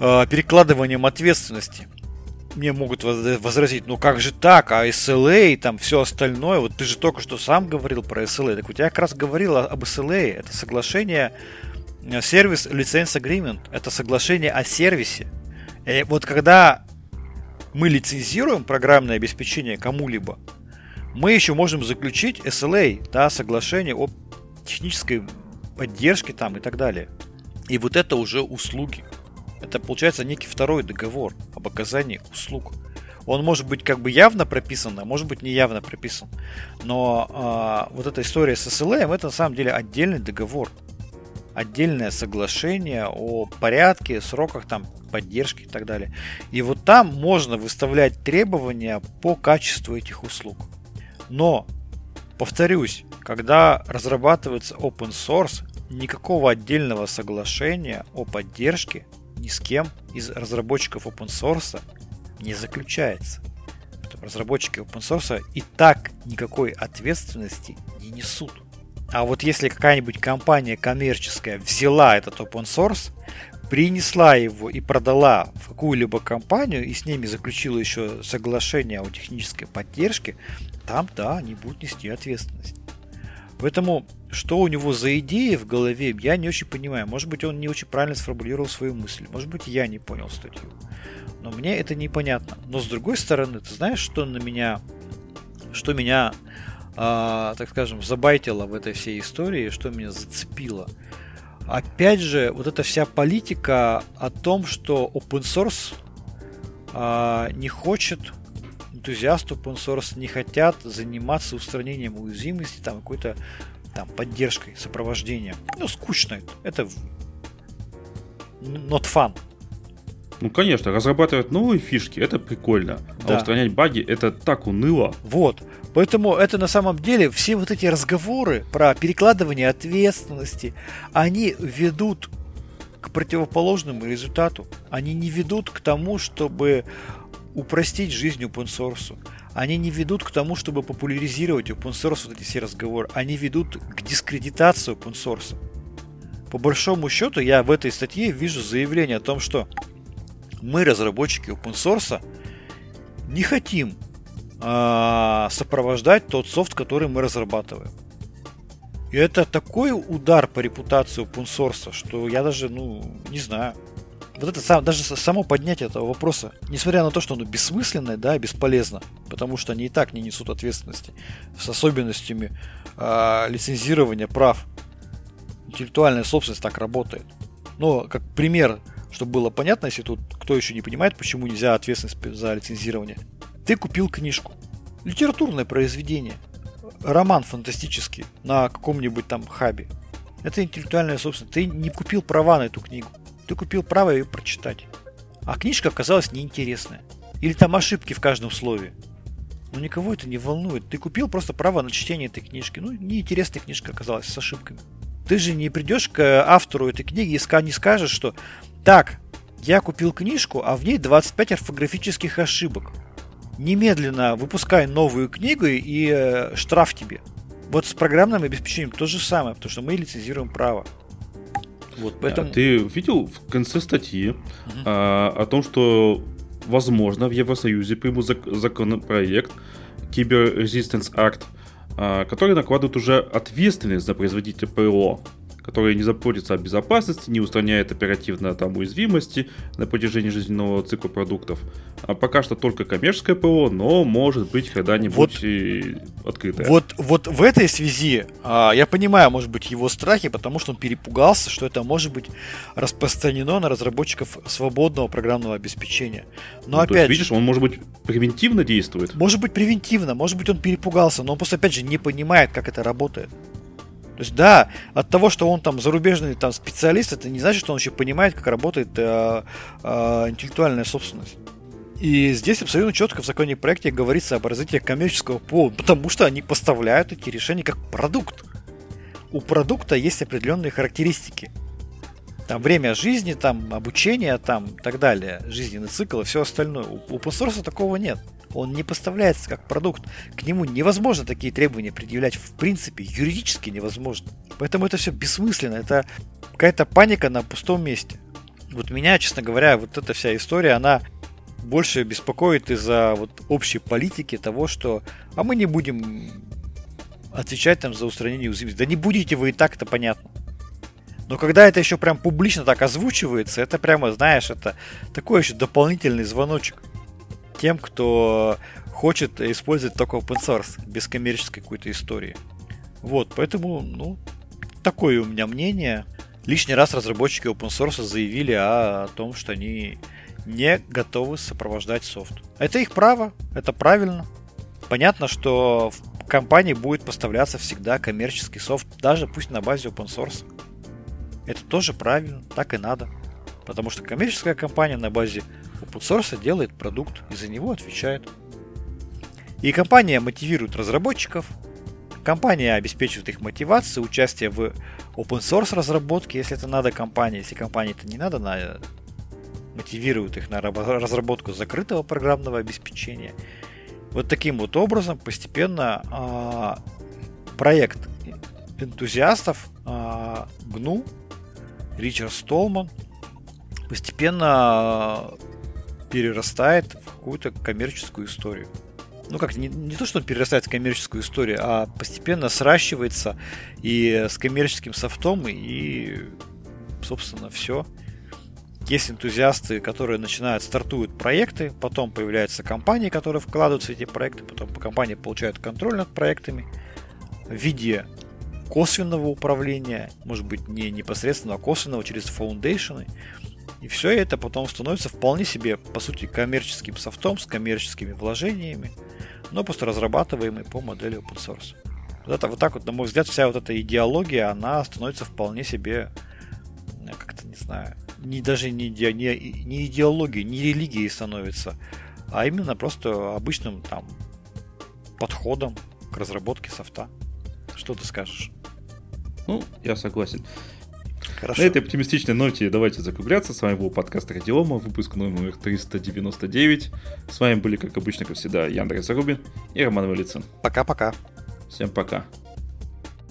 э перекладыванием ответственности мне могут возразить, ну как же так, а SLA, там все остальное, вот ты же только что сам говорил про SLA, так вот я как раз говорил об SLA, это соглашение, сервис License Agreement, это соглашение о сервисе. И вот когда мы лицензируем программное обеспечение кому-либо, мы еще можем заключить SLA, да, соглашение о технической поддержке там и так далее. И вот это уже услуги. Это получается некий второй договор об оказании услуг. Он может быть как бы явно прописан, а может быть не явно прописан. Но э, вот эта история с SLM это на самом деле отдельный договор. Отдельное соглашение о порядке, сроках там поддержки и так далее. И вот там можно выставлять требования по качеству этих услуг. Но, повторюсь, когда разрабатывается open source, никакого отдельного соглашения о поддержке ни с кем из разработчиков open source не заключается. Разработчики open source и так никакой ответственности не несут. А вот если какая-нибудь компания коммерческая взяла этот open source, принесла его и продала в какую-либо компанию и с ними заключила еще соглашение о технической поддержке, там, да, они будут нести ответственность. Поэтому, что у него за идеи в голове, я не очень понимаю. Может быть, он не очень правильно сформулировал свою мысль. Может быть, я не понял статью. Но мне это непонятно. Но с другой стороны, ты знаешь, что на меня, что меня, э, так скажем, забайтило в этой всей истории, что меня зацепило? Опять же, вот эта вся политика о том, что open source э, не хочет энтузиасты open source не хотят заниматься устранением уязвимости, там какой-то там поддержкой, сопровождением. Ну, скучно это. Это not fun. Ну, конечно, разрабатывать новые фишки это прикольно. А да. А устранять баги это так уныло. Вот. Поэтому это на самом деле все вот эти разговоры про перекладывание ответственности, они ведут к противоположному результату. Они не ведут к тому, чтобы упростить жизнь open source. Они не ведут к тому, чтобы популяризировать open source вот эти все разговоры. Они ведут к дискредитации open source. По большому счету, я в этой статье вижу заявление о том, что мы, разработчики open source, не хотим э, сопровождать тот софт, который мы разрабатываем. И это такой удар по репутации open source, что я даже, ну, не знаю. Вот это сам, даже само поднятие этого вопроса, несмотря на то, что оно бессмысленное, да, бесполезно, потому что они и так не несут ответственности с особенностями э, лицензирования прав. Интеллектуальная собственность так работает. Но как пример чтобы было понятно, если тут кто еще не понимает, почему нельзя ответственность за лицензирование. Ты купил книжку, литературное произведение, роман фантастический на каком-нибудь там хабе. Это интеллектуальная собственность. Ты не купил права на эту книгу. Ты купил право ее прочитать. А книжка оказалась неинтересная. Или там ошибки в каждом слове. Но никого это не волнует. Ты купил просто право на чтение этой книжки. Ну, неинтересная книжка оказалась с ошибками. Ты же не придешь к автору этой книги и не скажешь, что так, я купил книжку, а в ней 25 орфографических ошибок. Немедленно выпускай новую книгу и э, штраф тебе. Вот с программным обеспечением то же самое, потому что мы лицензируем право. Вот, поэтому... А ты видел в конце статьи угу. а, о том, что возможно в Евросоюзе примут законопроект Cyber Resistance Act, а, который накладывает уже ответственность за производителя ПО который не заботится о безопасности, не устраняет оперативно там уязвимости на протяжении жизненного цикла продуктов. А пока что только коммерческое ПО, но может быть когда-нибудь вот, и открытое. Вот, вот в этой связи а, я понимаю, может быть, его страхи, потому что он перепугался, что это может быть распространено на разработчиков свободного программного обеспечения. Но ну, опять есть, видишь, он может быть превентивно действует. Может быть превентивно, может быть он перепугался, но он просто опять же не понимает, как это работает. То есть, да, от того, что он там зарубежный там, специалист, это не значит, что он еще понимает, как работает э, э, интеллектуальная собственность. И здесь абсолютно четко в законе проекте говорится об развитии коммерческого ПО, потому что они поставляют эти решения как продукт. У продукта есть определенные характеристики. Там время жизни, там обучение, там так далее, жизненный цикл и все остальное. У open source такого нет. Он не поставляется как продукт. К нему невозможно такие требования предъявлять в принципе, юридически невозможно. Поэтому это все бессмысленно. Это какая-то паника на пустом месте. Вот меня, честно говоря, вот эта вся история, она больше беспокоит из-за вот общей политики того, что а мы не будем отвечать там за устранение уязвимости. Да не будете вы и так, это понятно. Но когда это еще прям публично так озвучивается, это прямо, знаешь, это такой еще дополнительный звоночек тем, кто хочет использовать только open source, без коммерческой какой-то истории. Вот, поэтому, ну, такое у меня мнение. Лишний раз разработчики open source заявили о, о том, что они не готовы сопровождать софт. Это их право, это правильно. Понятно, что в компании будет поставляться всегда коммерческий софт, даже пусть на базе open source. Это тоже правильно, так и надо. Потому что коммерческая компания на базе OpenSource делает продукт и за него отвечает. И компания мотивирует разработчиков, компания обеспечивает их мотивацию, участие в open source разработке, если это надо компании, если компании это не надо, она мотивирует их на разработку закрытого программного обеспечения. Вот таким вот образом постепенно а, проект энтузиастов а, GNU, Ричард Столман постепенно перерастает в какую-то коммерческую историю. Ну как, не, не то, что он перерастает в коммерческую историю, а постепенно сращивается и с коммерческим софтом, и, собственно, все. Есть энтузиасты, которые начинают, стартуют проекты, потом появляются компании, которые вкладываются в эти проекты, потом компании получают контроль над проектами в виде косвенного управления, может быть, не непосредственного, а косвенного через foundation ы. И все это потом становится вполне себе, по сути, коммерческим софтом с коммерческими вложениями, но просто разрабатываемый по модели open source. Вот, это, вот так вот, на мой взгляд, вся вот эта идеология, она становится вполне себе, как-то, не знаю, не, даже не, не, не идеологией, не религией становится, а именно просто обычным там подходом к разработке софта. Что ты скажешь? Ну, я согласен. Хорошо. На этой оптимистичной ноте давайте закругляться. С вами был подкаст Радиома, выпуск номер 399. С вами были, как обычно, как всегда, Яндра Зарубин и Роман Валицын. Пока-пока. Всем пока.